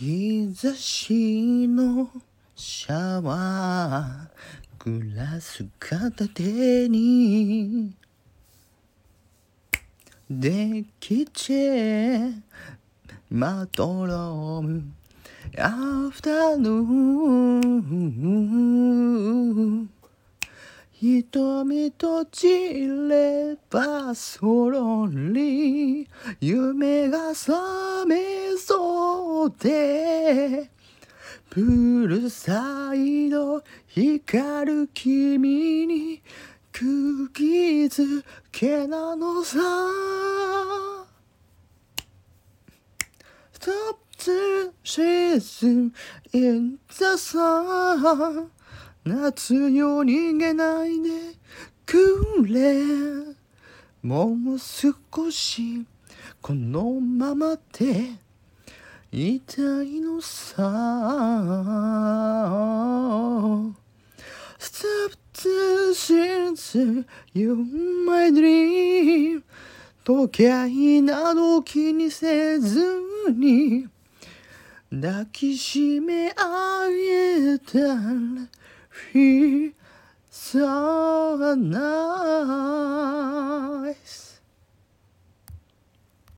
日差しのシャワーグラス片手にできちまどろむアフタヌーン。瞳閉じればそろり夢が覚めそうでプールサイド光る君に釘付けなのさ。Stop the season in the sun. 夏よ逃げないでくれ。もう少しこのままで。いたいのさ Stop the sense you my dream 時計など気にせずに抱きしめあげたら He saw now